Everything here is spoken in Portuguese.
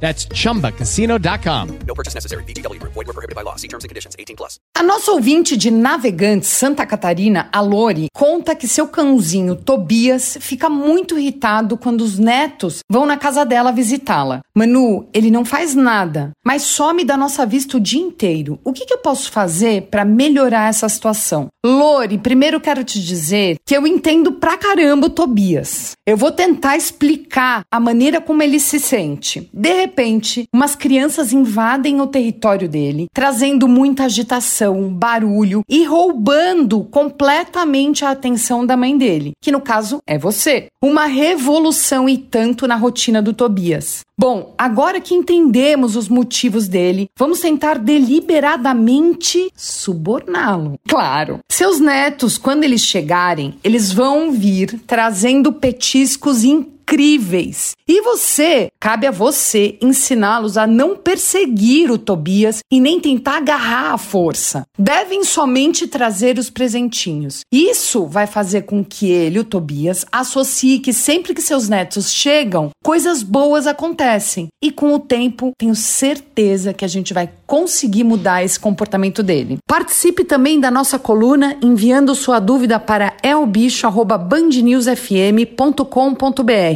That's chumbacasino.com. No purchase necessary. VGW Group. Void were prohibited by law. See terms and conditions. 18 plus. A nossa ouvinte de Navegantes, Santa Catarina, a Lori, conta que seu cãozinho Tobias fica muito irritado quando os netos vão na casa dela visitá-la. Manu, ele não faz nada, mas some da nossa vista o dia inteiro. O que, que eu posso fazer para melhorar essa situação? Lori, primeiro quero te dizer que eu entendo pra caramba o Tobias. Eu vou tentar explicar a maneira como ele se sente. De repente, umas crianças invadem o território dele, trazendo muita agitação, barulho e roubando completamente a atenção da mãe dele, que no caso é você. Uma revolução e tanto na rotina do Tobias. Bom, agora que entendemos os motivos dele, vamos tentar deliberadamente suborná-lo. Claro. Seus netos, quando eles chegarem, eles vão vir trazendo petiscos incríveis. E você, cabe a você ensiná-los a não perseguir o Tobias e nem tentar agarrar à força. Devem somente trazer os presentinhos. Isso vai fazer com que ele, o Tobias, associe que sempre que seus netos chegam, coisas boas acontecem. E com o tempo, tenho certeza que a gente vai conseguir mudar esse comportamento dele. Participe também da nossa coluna enviando sua dúvida para elbicho@bandnewsfm.com.br